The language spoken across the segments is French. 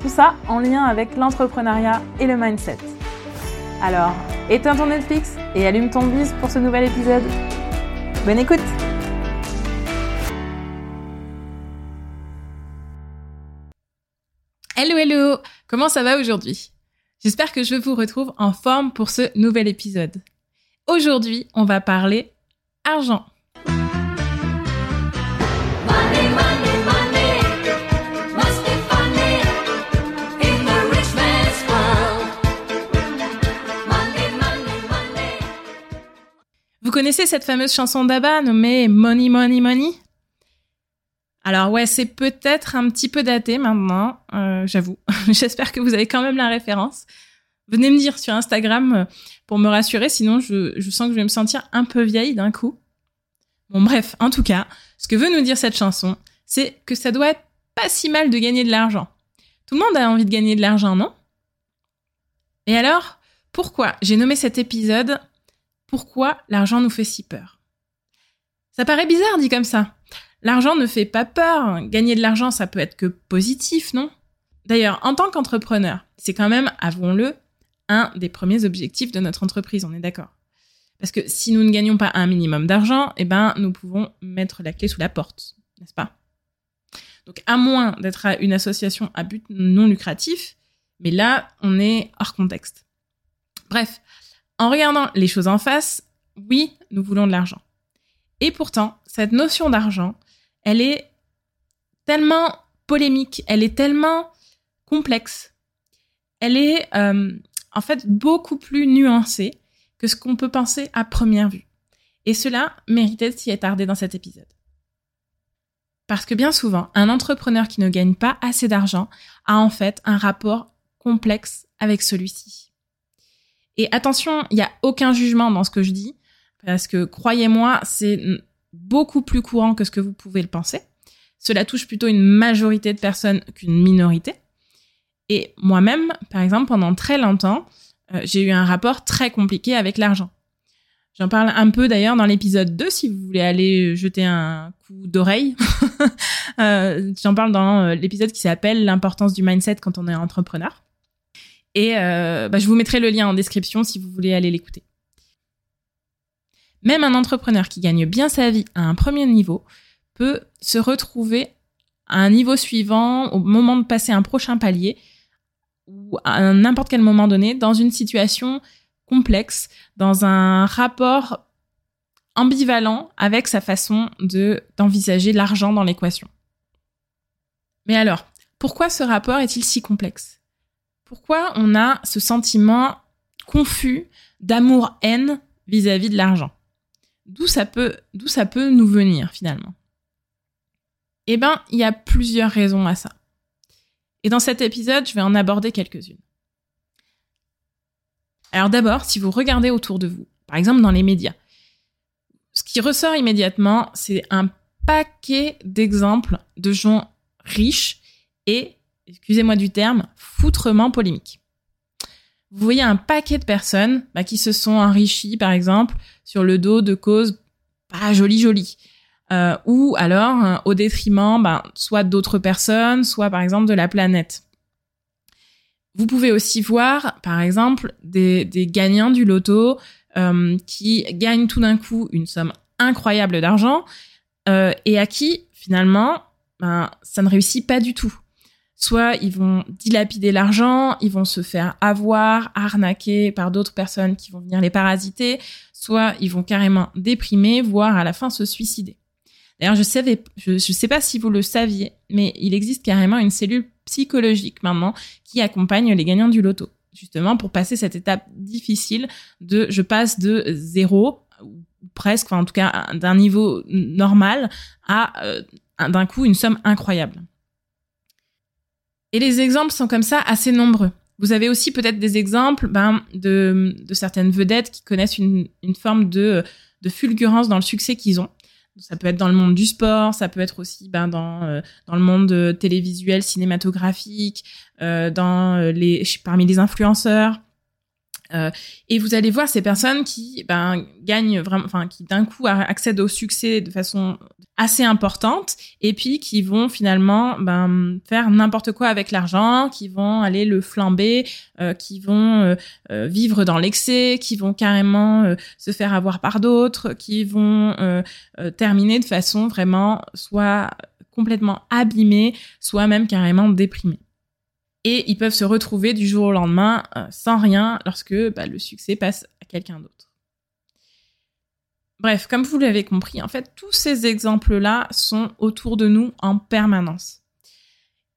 Tout ça en lien avec l'entrepreneuriat et le mindset. Alors, éteins ton Netflix et allume ton bise pour ce nouvel épisode. Bonne écoute Hello hello Comment ça va aujourd'hui? J'espère que je vous retrouve en forme pour ce nouvel épisode. Aujourd'hui, on va parler argent. Vous connaissez cette fameuse chanson d'Abba nommée Money Money Money? Alors ouais, c'est peut-être un petit peu daté maintenant, euh, j'avoue. J'espère que vous avez quand même la référence. Venez me dire sur Instagram euh, pour me rassurer, sinon je, je sens que je vais me sentir un peu vieille d'un coup. Bon bref, en tout cas, ce que veut nous dire cette chanson, c'est que ça doit être pas si mal de gagner de l'argent. Tout le monde a envie de gagner de l'argent, non? Et alors, pourquoi j'ai nommé cet épisode pourquoi l'argent nous fait si peur? Ça paraît bizarre dit comme ça. L'argent ne fait pas peur. Gagner de l'argent, ça peut être que positif, non? D'ailleurs, en tant qu'entrepreneur, c'est quand même, avouons-le, un des premiers objectifs de notre entreprise, on est d'accord? Parce que si nous ne gagnons pas un minimum d'argent, eh ben, nous pouvons mettre la clé sous la porte, n'est-ce pas? Donc, à moins d'être une association à but non lucratif, mais là, on est hors contexte. Bref, en regardant les choses en face, oui, nous voulons de l'argent. Et pourtant, cette notion d'argent, elle est tellement polémique, elle est tellement complexe, elle est euh, en fait beaucoup plus nuancée que ce qu'on peut penser à première vue. Et cela méritait de s'y attarder dans cet épisode. Parce que bien souvent, un entrepreneur qui ne gagne pas assez d'argent a en fait un rapport complexe avec celui-ci. Et attention, il n'y a aucun jugement dans ce que je dis, parce que croyez-moi, c'est beaucoup plus courant que ce que vous pouvez le penser. Cela touche plutôt une majorité de personnes qu'une minorité. Et moi-même, par exemple, pendant très longtemps, euh, j'ai eu un rapport très compliqué avec l'argent. J'en parle un peu d'ailleurs dans l'épisode 2 si vous voulez aller jeter un coup d'oreille. euh, J'en parle dans euh, l'épisode qui s'appelle l'importance du mindset quand on est entrepreneur. Et euh, bah, je vous mettrai le lien en description si vous voulez aller l'écouter. Même un entrepreneur qui gagne bien sa vie à un premier niveau peut se retrouver à un niveau suivant au moment de passer un prochain palier ou à n'importe quel moment donné dans une situation complexe, dans un rapport ambivalent avec sa façon de d'envisager l'argent dans l'équation. Mais alors, pourquoi ce rapport est-il si complexe? Pourquoi on a ce sentiment confus d'amour-haine vis-à-vis de l'argent? D'où ça peut, d'où ça peut nous venir finalement? Eh ben, il y a plusieurs raisons à ça. Et dans cet épisode, je vais en aborder quelques-unes. Alors d'abord, si vous regardez autour de vous, par exemple dans les médias, ce qui ressort immédiatement, c'est un paquet d'exemples de gens riches et excusez-moi du terme, foutrement polémique. Vous voyez un paquet de personnes bah, qui se sont enrichies, par exemple, sur le dos de causes pas jolies jolies. Euh, ou alors euh, au détriment bah, soit d'autres personnes, soit par exemple de la planète. Vous pouvez aussi voir, par exemple, des, gagnants du loto euh, qui gagnent tout d'un coup une somme incroyable d'argent et à qui, finalement, ben, ça ne réussit pas du tout soit ils vont dilapider l'argent, ils vont se faire avoir, arnaquer par d'autres personnes qui vont venir les parasiter, soit ils vont carrément déprimer, voire à la fin se suicider. D'ailleurs, je savais, je, sais pas si vous le saviez, mais il existe carrément une cellule psychologique maintenant qui accompagne les gagnants du loto, justement pour passer cette étape difficile de je passe de zéro presque, enfin en tout cas d'un niveau normal à euh, d'un coup une somme incroyable. Et les exemples sont comme ça assez nombreux. Vous avez aussi peut-être des exemples ben, de, de, certaines vedettes qui connaissent une, une forme de, de fulgurance dans le succès qu'ils ont. Ça peut être dans le monde du sport, ça peut être aussi ben, dans, euh, dans le monde télévisuel, cinématographique, euh, dans euh, les, parmi les influenceurs. Euh, et vous allez voir ces personnes qui ben, gagnent vraiment, enfin qui d'un coup accèdent au succès de façon assez importante, et puis qui vont finalement ben, faire n'importe quoi avec l'argent, qui vont aller le flamber, euh, qui vont euh, euh vivre dans l'excès, qui vont carrément euh, se faire avoir par d'autres, qui vont euh, terminer de façon vraiment soit complètement abîmée, soit même carrément déprimée et ils peuvent se retrouver du jour au lendemain euh, sans rien lorsque bah, le succès passe à quelqu'un d'autre. Bref, comme vous l'avez compris, en fait, tous ces exemples-là sont autour de nous en permanence.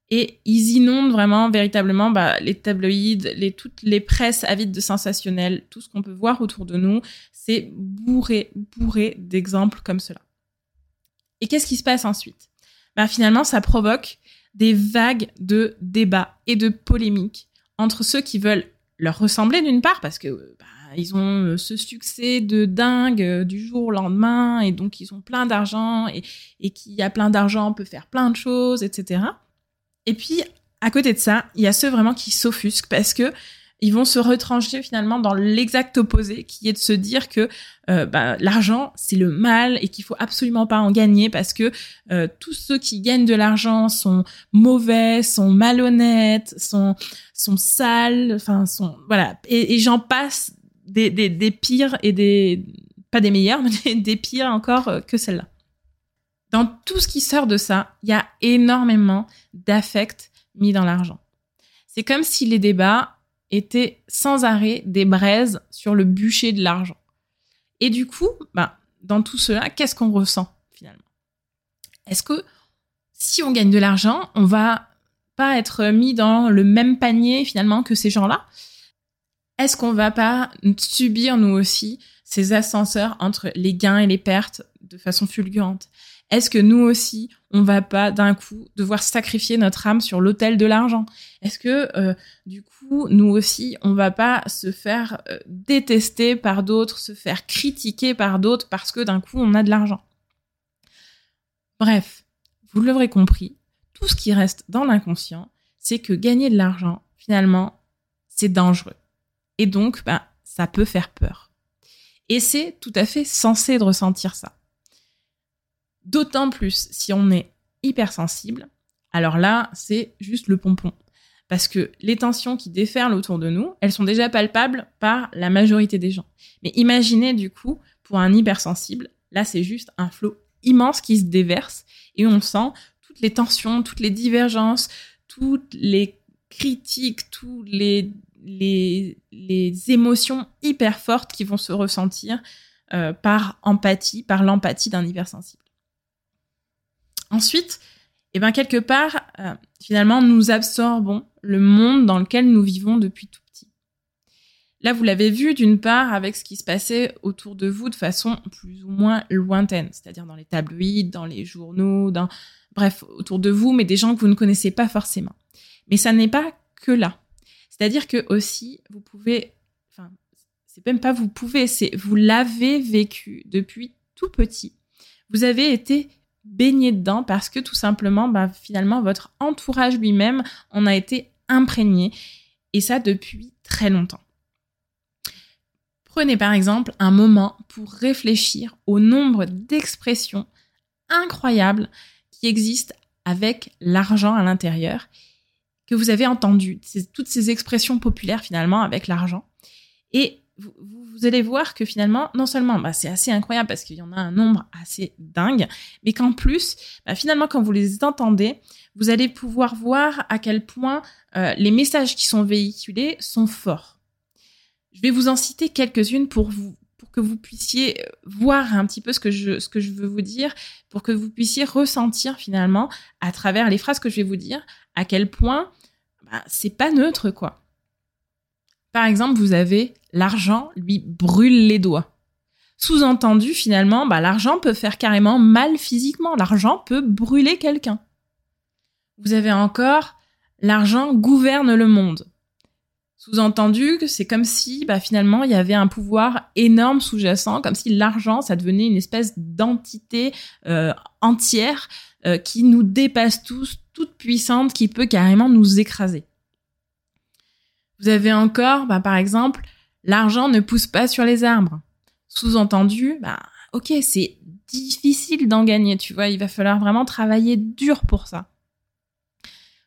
Et ils inondent vraiment, véritablement, bah, les tabloïds, les, toutes les presses avides de sensationnels, tout ce qu'on peut voir autour de nous, c'est bourré, bourré d'exemples comme cela. Et qu'est-ce qui se passe ensuite? Bah, Finalement, ça provoque des vagues de débats et de polémiques entre ceux qui veulent leur ressembler d'une part parce que bah, ils ont euh, ce succès de dingue euh, du jour au lendemain et donc ils ont plein d'argent et, et qui a plein d'argent peut faire plein de choses, etc. Et puis à côté de ça, il y a ceux vraiment qui s'offusquent parce que ils vont se retrancher finalement dans l'exact opposé, qui est de se dire que euh, bah, l'argent c'est le mal et qu'il faut absolument pas en gagner parce que euh, tous ceux qui gagnent de l'argent sont mauvais, sont malhonnêtes, sont sont sales, enfin sont voilà et, j'en passe des, des, pires et des pas des meilleurs mais des pires encore euh, que celle-là. Dans tout ce qui sort de ça, il y a énormément d'affect mis dans l'argent. C'est comme si les débats étaient sans arrêt des braises sur le bûcher de l'argent. Et du coup, bah, dans tout cela, qu'est-ce qu'on ressent finalement? Est-ce que si on gagne de l'argent, on va pas être mis dans le même panier finalement que ces gens-là? Est-ce qu'on va pas subir nous aussi ces ascenseurs entre les gains et les pertes de façon fulgurante? Est-ce que nous aussi, on va pas d'un coup devoir sacrifier notre âme sur l'autel de l'argent? Est-ce que euh, du coup, nous aussi, on va pas se faire euh, détester par d'autres, se faire critiquer par d'autres parce que d'un coup, on a de l'argent? Bref, vous l'aurez compris, tout ce qui reste dans l'inconscient, c'est que gagner de l'argent, finalement, c'est dangereux. Et donc, ben, ça peut faire peur. Et c'est tout à fait censé de ressentir ça. D'autant plus si on est hypersensible, alors là, c'est juste le pompon. Parce que les tensions qui déferlent autour de nous, elles sont déjà palpables par la majorité des gens. Mais imaginez du coup, pour un hypersensible, là c'est juste un flot immense qui se déverse et on sent toutes les tensions, toutes les divergences, toutes les critiques, toutes les, les, émotions hyper fortes qui vont se ressentir euh, par empathie, par l'empathie d'un hypersensible. Ensuite, eh ben quelque part, euh, finalement, nous absorbons le monde dans lequel nous vivons depuis tout petit. Là, vous l'avez vu d'une part avec ce qui se passait autour de vous de façon plus ou moins lointaine, c'est-à-dire dans les tabloïds, dans les journaux, dans bref, autour de vous, mais des gens que vous ne connaissez pas forcément. Mais ça n'est pas que là. C'est-à-dire que aussi, vous pouvez, enfin, c'est même pas vous pouvez, c'est vous l'avez vécu depuis tout petit. Vous avez été baigné dedans parce que tout simplement, bah, finalement, votre entourage lui-même en a été imprégné. Et ça depuis très longtemps. Prenez par exemple un moment pour réfléchir au nombre d'expressions incroyables qui existent avec l'argent à l'intérieur, que vous avez entendues, toutes ces expressions populaires finalement avec l'argent. Et vous, allez voir que finalement, non seulement bah, c'est assez incroyable parce qu'il y en a un nombre assez dingue, mais qu'en plus, bah, finalement, quand vous les entendez, vous allez pouvoir voir à quel point euh, les messages qui sont véhiculés sont forts. Je vais vous en citer quelques-unes pour que vous puissiez voir un petit peu ce que je ce que je veux vous dire, pour que vous puissiez ressentir finalement à travers les phrases que je vais vous dire à quel point bah, c'est pas neutre quoi. Par exemple, vous avez l'argent lui brûle les doigts. Sous-entendu, finalement, bah, l'argent peut faire carrément mal physiquement. L'argent peut brûler quelqu'un. Vous avez encore l'argent gouverne le monde. Sous-entendu c'est comme si bah, finalement il y avait un pouvoir énorme sous-jacent, comme si l'argent ça devenait une espèce d'entité euh, entière euh, qui nous dépasse tous, toute puissante, qui peut carrément nous écraser. Vous avez encore, bah, par exemple, l'argent ne pousse pas sur les arbres. Sous-entendu, bah, ok, c'est difficile d'en gagner, tu vois, il va falloir vraiment travailler dur pour ça.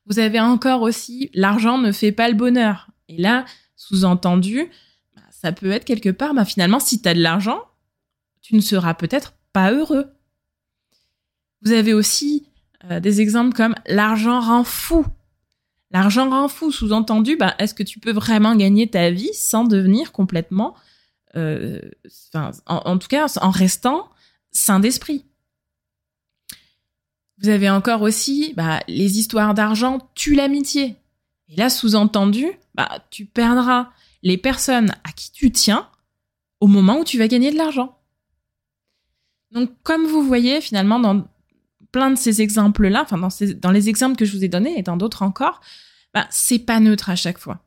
Vous avez encore aussi, l'argent ne fait pas le bonheur. Et là, sous-entendu, bah, ça peut être quelque part, bah, finalement, si tu as de l'argent, tu ne seras peut-être pas heureux. Vous avez aussi euh, des exemples comme l'argent rend fou. L'argent rend fou, sous-entendu, bah, est-ce que tu peux vraiment gagner ta vie sans devenir complètement, euh, en, tout cas, en restant sain d'esprit? Vous avez encore aussi, bah, les histoires d'argent tuent l'amitié. Et là, sous-entendu, bah, tu perdras les personnes à qui tu tiens au moment où tu vas gagner de l'argent. Donc, comme vous voyez, finalement, dans plein de ces exemples-là, enfin, dans, les exemples que je vous ai donnés et dans d'autres encore, bah, c'est pas neutre à chaque fois.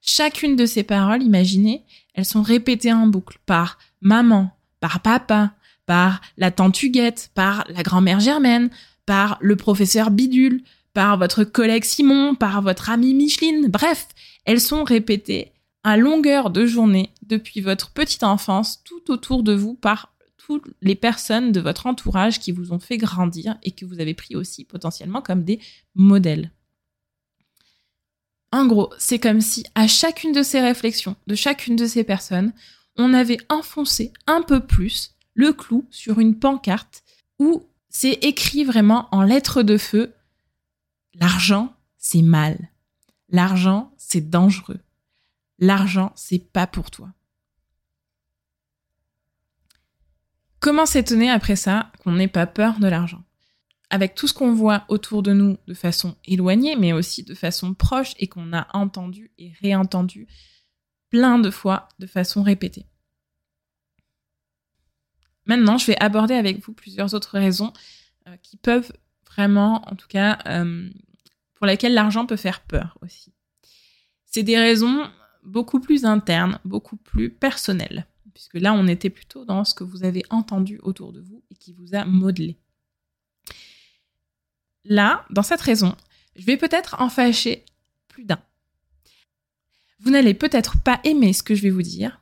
Chacune de ces paroles, imaginez, elles sont répétées en boucle par maman, par papa, par la tante Huguette, par la grand-mère Germaine, par le professeur Bidule, par votre collègue Simon, par votre ami Micheline. Bref, elles sont répétées à longueur de journée depuis votre petite enfance tout autour de vous par les personnes de votre entourage qui vous ont fait grandir et que vous avez pris aussi potentiellement comme des modèles. En gros, c'est comme si à chacune de ces réflexions, de chacune de ces personnes, on avait enfoncé un peu plus le clou sur une pancarte où c'est écrit vraiment en lettres de feu L'argent, c'est mal. L'argent, c'est dangereux. L'argent, c'est pas pour toi. Comment s'étonner après ça qu'on n'ait pas peur de l'argent? Avec tout ce qu'on voit autour de nous de façon éloignée, mais aussi de façon proche et qu'on a entendu et réentendu plein de fois de façon répétée. Maintenant, je vais aborder avec vous plusieurs autres raisons euh, qui peuvent vraiment, en tout cas, euh, pour laquelle l'argent peut faire peur aussi. C'est des raisons beaucoup plus internes, beaucoup plus personnelles, puisque là on était plutôt dans ce que vous avez entendu autour de vous et qui vous a modelé. Là, dans cette raison, je vais peut-être en fâcher plus d'un. Vous n'allez peut-être pas aimer ce que je vais vous dire,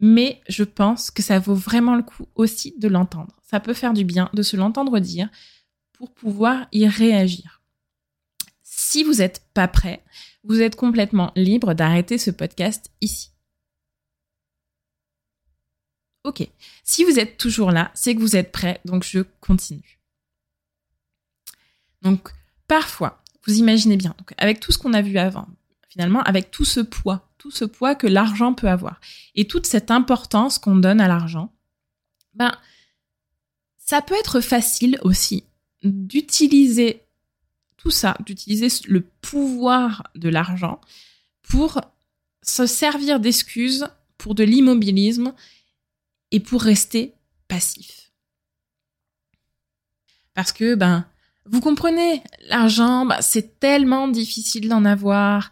mais je pense que ça vaut vraiment le coup aussi de l'entendre. Ça peut faire du bien de se l'entendre dire pour pouvoir y réagir. Si vous n'êtes pas prêt, vous êtes complètement libre d'arrêter ce podcast ici. Ok. Si vous êtes toujours là, c'est que vous êtes prêt, donc je continue. Donc, parfois, vous imaginez bien, avec tout ce qu'on a vu avant, finalement, avec tout ce poids, tout ce poids que l'argent peut avoir, et toute cette importance qu'on donne à l'argent, ben, ça peut être facile aussi d'utiliser tout ça, d'utiliser le pouvoir de l'argent pour se servir d'excuses pour de l'immobilisme et pour rester passif. Parce que, ben, vous comprenez, l'argent, ben, c'est tellement difficile d'en avoir.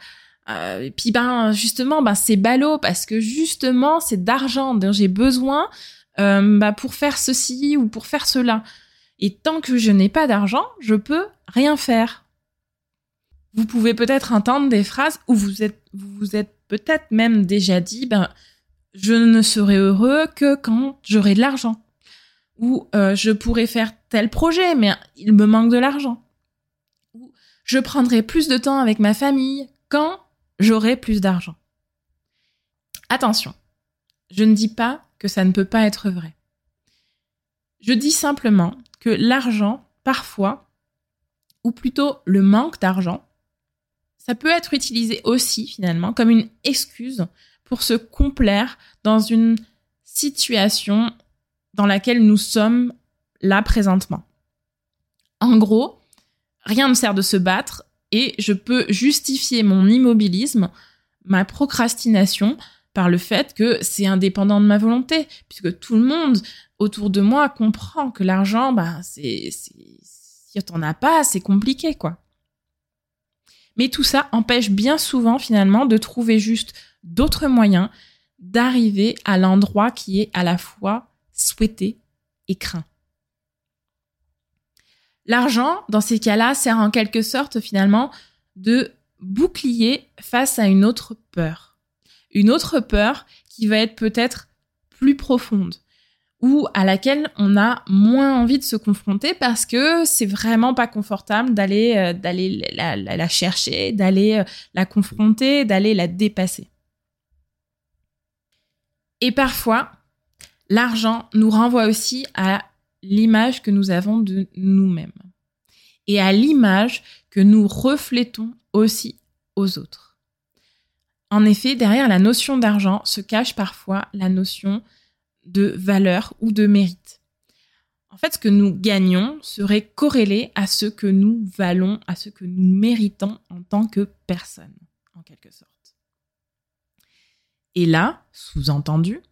Euh, et puis, ben, justement, ben, c'est ballot parce que justement, c'est d'argent dont j'ai besoin euh, ben, pour faire ceci ou pour faire cela. Et tant que je n'ai pas d'argent, je peux rien faire. Vous pouvez peut-être entendre des phrases où vous êtes, vous êtes peut-être même déjà dit, ben, je ne serai heureux que quand j'aurai de l'argent. Ou euh, je pourrais faire tel projet, mais il me manque de l'argent. Ou je prendrai plus de temps avec ma famille quand j'aurai plus d'argent. Attention, je ne dis pas que ça ne peut pas être vrai. Je dis simplement que l'argent, parfois, ou plutôt le manque d'argent, ça peut être utilisé aussi finalement comme une excuse pour se complaire dans une situation dans laquelle nous sommes là présentement. En gros, rien ne sert de se battre et je peux justifier mon immobilisme, ma procrastination par le fait que c'est indépendant de ma volonté, puisque tout le monde autour de moi comprend que l'argent, bah, c'est, si t'en as pas, c'est compliqué, quoi. Mais tout ça empêche bien souvent finalement de trouver juste d'autres moyens d'arriver à l'endroit qui est à la fois souhaité et craint. L'argent, dans ces cas-là, sert en quelque sorte finalement de bouclier face à une autre peur. Une autre peur qui va être peut-être plus profonde ou à laquelle on a moins envie de se confronter parce que c'est vraiment pas confortable d'aller euh, la, chercher, d'aller euh, la confronter, d'aller la dépasser. Et parfois, l'argent nous renvoie aussi à l'image que nous avons de nous-mêmes et à l'image que nous reflétons aussi aux autres. En effet, derrière la notion d'argent se cache parfois la notion de valeur ou de mérite. En fait, ce que nous gagnons serait corrélé à ce que nous valons, à ce que nous méritons en tant que personne, en quelque sorte. Et là, sous-entendu,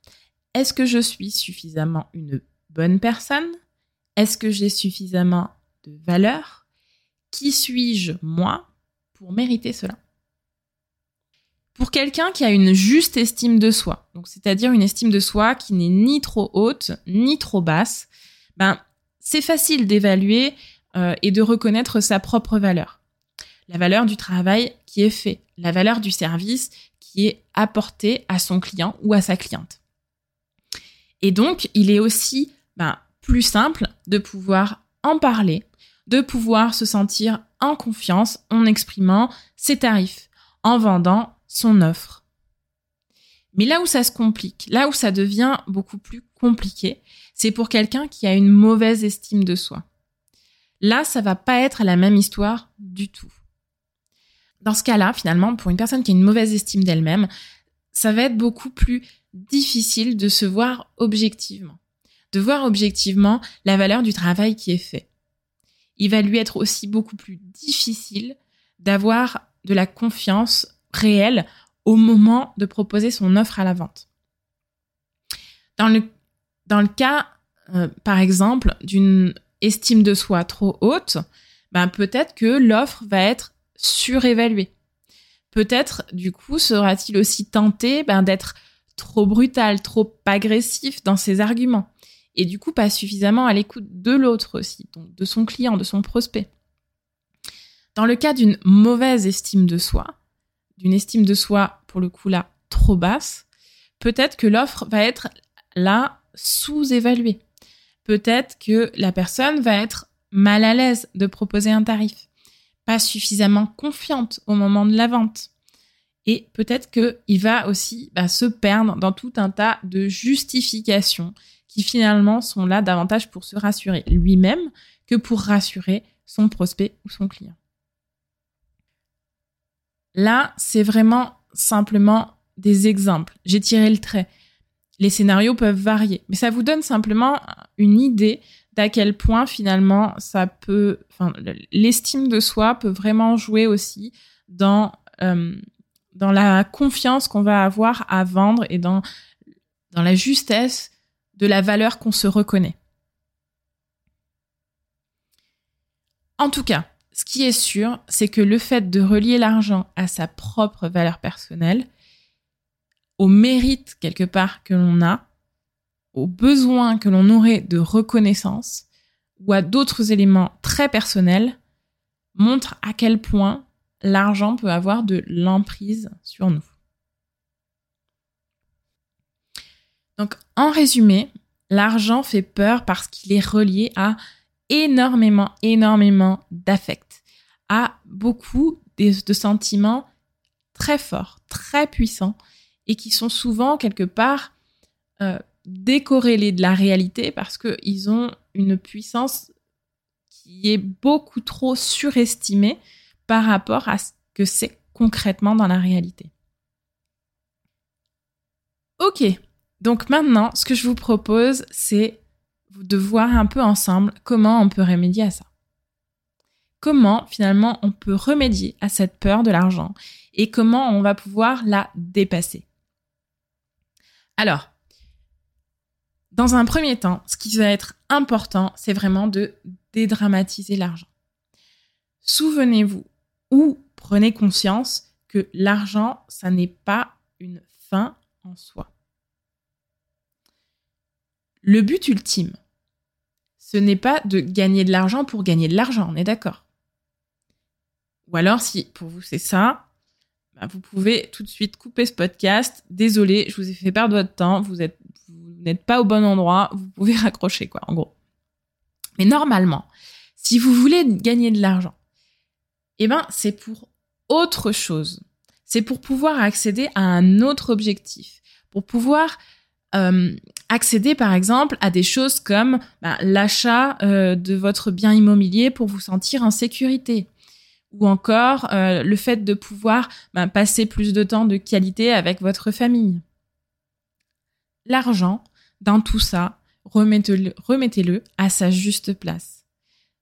est-ce que je suis suffisamment une bonne personne? Est-ce que j'ai suffisamment de valeur? Qui suis-je, moi, pour mériter cela? Pour quelqu'un qui a une juste estime de soi, c'est-à-dire une estime de soi qui n'est ni trop haute ni trop basse, ben c'est facile d'évaluer euh, et de reconnaître sa propre valeur. La valeur du travail qui est fait, la valeur du service apporté à son client ou à sa cliente. Et donc, il est aussi ben, plus simple de pouvoir en parler, de pouvoir se sentir en confiance en exprimant ses tarifs, en vendant son offre. Mais là où ça se complique, là où ça devient beaucoup plus compliqué, c'est pour quelqu'un qui a une mauvaise estime de soi. Là, ça va pas être la même histoire du tout. Dans ce cas-là, finalement, pour une personne qui a une mauvaise estime d'elle-même, ça va être beaucoup plus difficile de se voir objectivement, de voir objectivement la valeur du travail qui est fait. Il va lui être aussi beaucoup plus difficile d'avoir de la confiance réel au moment de proposer son offre à la vente. Dans le, dans le cas, euh, par exemple, d'une estime de soi trop haute, ben peut-être que l'offre va être surévaluée. Peut-être, du coup, sera-t-il aussi tenté ben, d'être trop brutal, trop agressif dans ses arguments. Et du coup, pas suffisamment à l'écoute de l'autre aussi, donc de son client, de son prospect. Dans le cas d'une mauvaise estime de soi, d'une estime de soi, pour le coup là, trop basse, peut-être que l'offre va être là sous-évaluée. Peut-être que la personne va être mal à l'aise de proposer un tarif, suffisamment confiante au moment de la vente. Et peut-être qu'il va aussi bah, se perdre dans tout un tas de justifications qui finalement sont là davantage pour se rassurer lui-même que pour rassurer son prospect ou son client. Là, c'est vraiment simplement des exemples. J'ai tiré le trait. Les scénarios peuvent varier, mais ça vous donne simplement une idée d'à quel point finalement ça peut, l'estime de soi peut vraiment jouer aussi dans euh, dans la confiance qu'on va avoir à vendre et dans dans la justesse de la valeur qu'on se reconnaît. En tout cas, ce qui est sûr, c'est que le fait de relier l'argent à sa propre valeur personnelle, au mérite quelque part que l'on a, aux besoins que l'on aurait de reconnaissance ou à d'autres éléments très personnels, montre à quel point l'argent peut avoir de l'emprise sur nous. Donc, en résumé, l'argent fait peur parce qu'il est relié à énormément, énormément d'affect, à beaucoup de, sentiments très forts, très puissants, et qui sont souvent quelque part euh, décorrélés de la réalité parce qu'ils ont une puissance qui est beaucoup trop surestimée par rapport à ce que c'est concrètement dans la réalité. Ok, donc maintenant, ce que je vous propose, c'est de voir un peu ensemble comment on peut remédier à ça. Comment finalement on peut remédier à cette peur de l'argent et comment on va pouvoir la dépasser. Alors, dans un premier temps, ce qui va être important, c'est vraiment de dédramatiser l'argent. Souvenez-vous ou prenez conscience que l'argent, ça n'est pas une fin en soi. Le but ultime, ce n'est pas de gagner de l'argent pour gagner de l'argent, on est d'accord? Ou alors, si pour vous c'est ça, bah, vous pouvez tout de suite couper ce podcast. Désolé, je vous ai fait perdre votre temps. Vous êtes, vous n'êtes pas au bon endroit. Vous pouvez raccrocher, quoi, en gros. Mais normalement, si vous voulez gagner de l'argent, eh ben, c'est pour autre chose. C'est pour pouvoir accéder à un autre objectif. Pour pouvoir euh, accéder, par exemple, à des choses comme bah, l'achat euh, de votre bien immobilier pour vous sentir en sécurité ou encore euh, le fait de pouvoir ben, passer plus de temps de qualité avec votre famille. L'argent, dans tout ça, remettez-le remettez à sa juste place.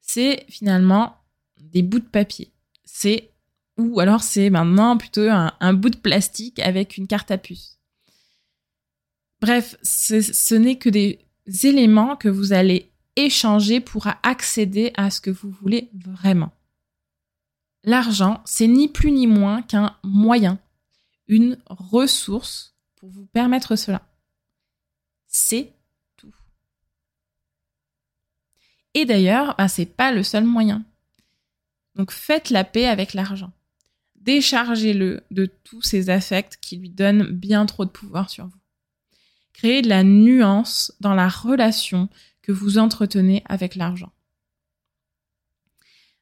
C'est finalement des bouts de papier. C'est ou alors c'est maintenant plutôt un, bout de plastique avec une carte à puce. Bref, ce n'est que des éléments que vous allez échanger pour accéder à ce que vous voulez vraiment. L'argent, c'est ni plus ni moins qu'un moyen, une ressource pour vous permettre cela. C'est tout. Et d'ailleurs, bah, c'est pas le seul moyen. Donc faites la paix avec l'argent. Déchargez-le de tous ces affects qui lui donnent bien trop de pouvoir sur vous. Créez de la nuance dans la relation que vous entretenez avec l'argent.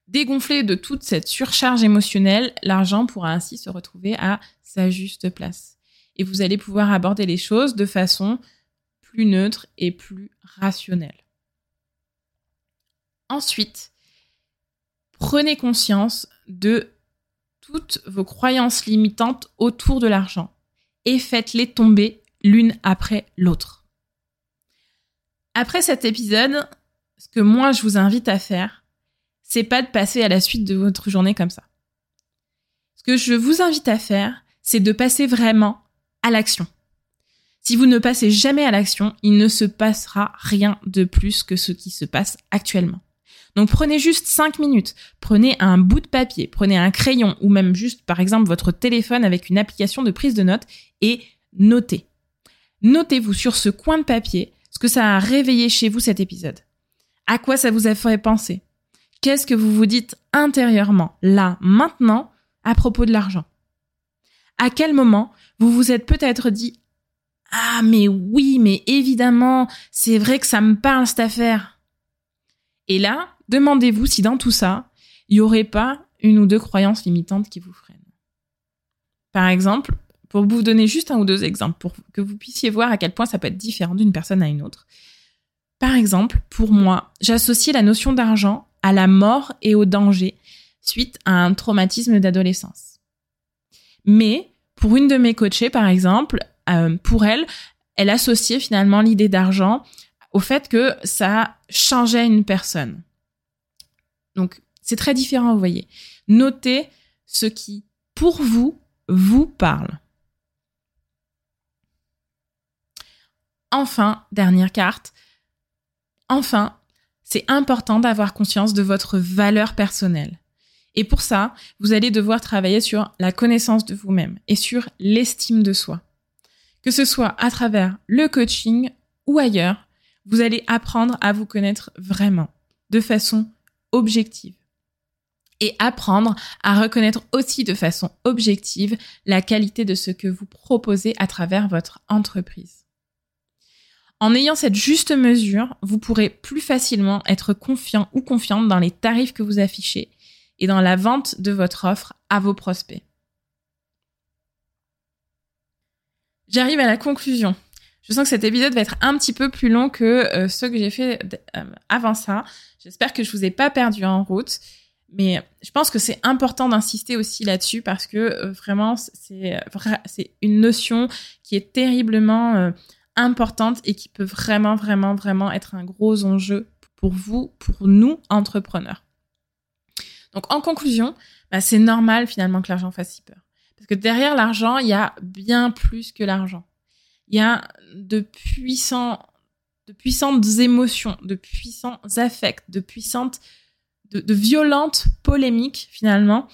Dégonflé de toute cette surcharge émotionnelle, l'argent pourra ainsi se retrouver à sa juste place. Et vous allez pouvoir aborder les choses de façon plus neutre et plus rationnelle. Ensuite, prenez conscience de toutes vos croyances limitantes autour de l'argent et faites-les tomber l'une après l'autre. Après cet épisode, ce que moi je vous invite à faire, c'est pas de passer à la suite de votre journée comme ça. Ce que je vous invite à faire, c'est de passer vraiment à l'action. Si vous ne passez jamais à l'action, il ne se passera rien de plus que ce qui se passe actuellement. Donc prenez juste 5 minutes, prenez un bout de papier, prenez un crayon ou même juste par exemple votre téléphone avec une application de prise de notes et notez. Notez-vous sur ce coin de papier ce que ça a réveillé chez vous cet épisode. À quoi ça vous a fait penser? Qu'est-ce que vous vous dites intérieurement, là, maintenant, à propos de l'argent? À quel moment vous vous êtes peut-être dit Ah, mais oui, mais évidemment, c'est vrai que ça me parle cette affaire. Et là, demandez-vous si dans tout ça, il n'y aurait pas une ou deux croyances limitantes qui vous freinent. Par exemple, pour vous donner juste un ou deux exemples, pour que vous puissiez voir à quel point ça peut être différent d'une personne à une autre. Par exemple, pour moi, j'associe la notion d'argent à la mort et au danger suite à un traumatisme d'adolescence. Mais pour une de mes coachées, par exemple, euh, pour elle, elle associait finalement l'idée d'argent au fait que ça changeait une personne. Donc, c'est très différent, vous voyez. Notez ce qui, pour vous, vous parle. Enfin, dernière carte. Enfin, c'est important d'avoir conscience de votre valeur personnelle. Et pour ça, vous allez devoir travailler sur la connaissance de vous-même et sur l'estime de soi. Que ce soit à travers le coaching ou ailleurs, vous allez apprendre à vous connaître vraiment, de façon objective. Et apprendre à reconnaître aussi de façon objective la qualité de ce que vous proposez à travers votre entreprise. En ayant cette juste mesure, vous pourrez plus facilement être confiant ou confiante dans les tarifs que vous affichez et dans la vente de votre offre à vos prospects. J'arrive à la conclusion. Je sens que cet épisode va être un petit peu plus long que euh, ce que j'ai fait euh, avant ça. J'espère que je vous ai pas perdu en route. Mais je pense que c'est important d'insister aussi là-dessus parce que euh, vraiment, c'est une notion qui est terriblement importante et qui peut vraiment, vraiment, vraiment être un gros enjeu pour vous, pour nous, entrepreneurs. Donc en conclusion, bah, c'est normal finalement que l'argent fasse si peur. Parce que derrière l'argent, il y a bien plus que l'argent. Il y a de puissantes émotions, de puissants affects, de puissantes, de, violentes polémiques finalement,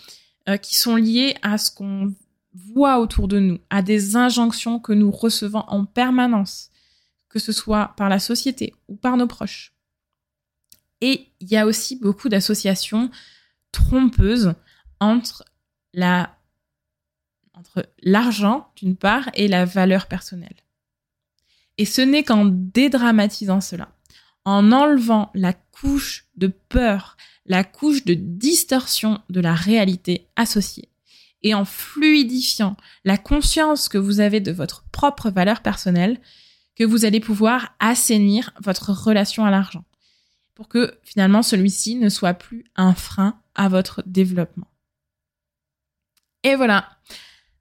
euh, qui sont liées à ce qu'on voit autour de nous, à des injonctions que nous recevons en permanence, que ce soit par la société ou par nos proches. Et il y a aussi beaucoup d'associations trompeuses entre la entre l'argent d'une part et la valeur personnelle. Et ce n'est qu'en dédramatisant cela, en enlevant la couche de peur, la couche de distorsion de la réalité associée, et en fluidifiant la conscience que vous avez de votre propre valeur personnelle, que vous allez pouvoir assainir votre relation à l'argent, pour que finalement celui-ci ne soit plus un frein à votre développement. Et voilà,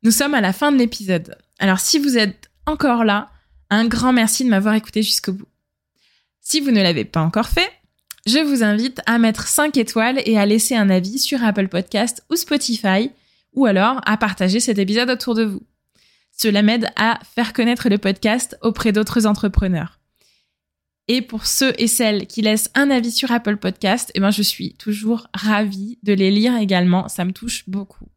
nous sommes à la fin de l'épisode. Alors si vous êtes encore là, un grand merci de m'avoir écouté jusqu'au bout. Si vous ne l'avez pas encore fait, je vous invite à mettre 5 étoiles et à laisser un avis sur Apple Podcast ou Spotify, ou alors à partager cet épisode autour de vous. Cela m'aide à faire connaître le podcast auprès d'autres entrepreneurs. Et pour ceux et celles qui laissent un avis sur Apple Podcast, eh ben, je suis toujours ravie de les lire également. Ça me touche beaucoup.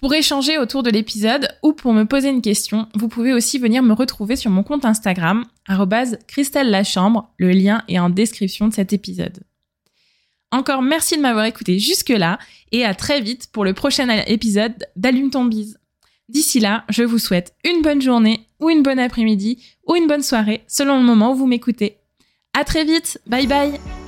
Pour échanger autour de l'épisode ou pour me poser une question, vous pouvez aussi venir me retrouver sur mon compte Instagram, Christelle Lachambre. Le lien est en description de cet épisode. Encore merci de m'avoir écouté jusque-là et à très vite pour le prochain épisode d'Allume ton bise. D'ici là, je vous souhaite une bonne journée ou une bonne après-midi ou une bonne soirée selon le moment où vous m'écoutez. À très vite, bye bye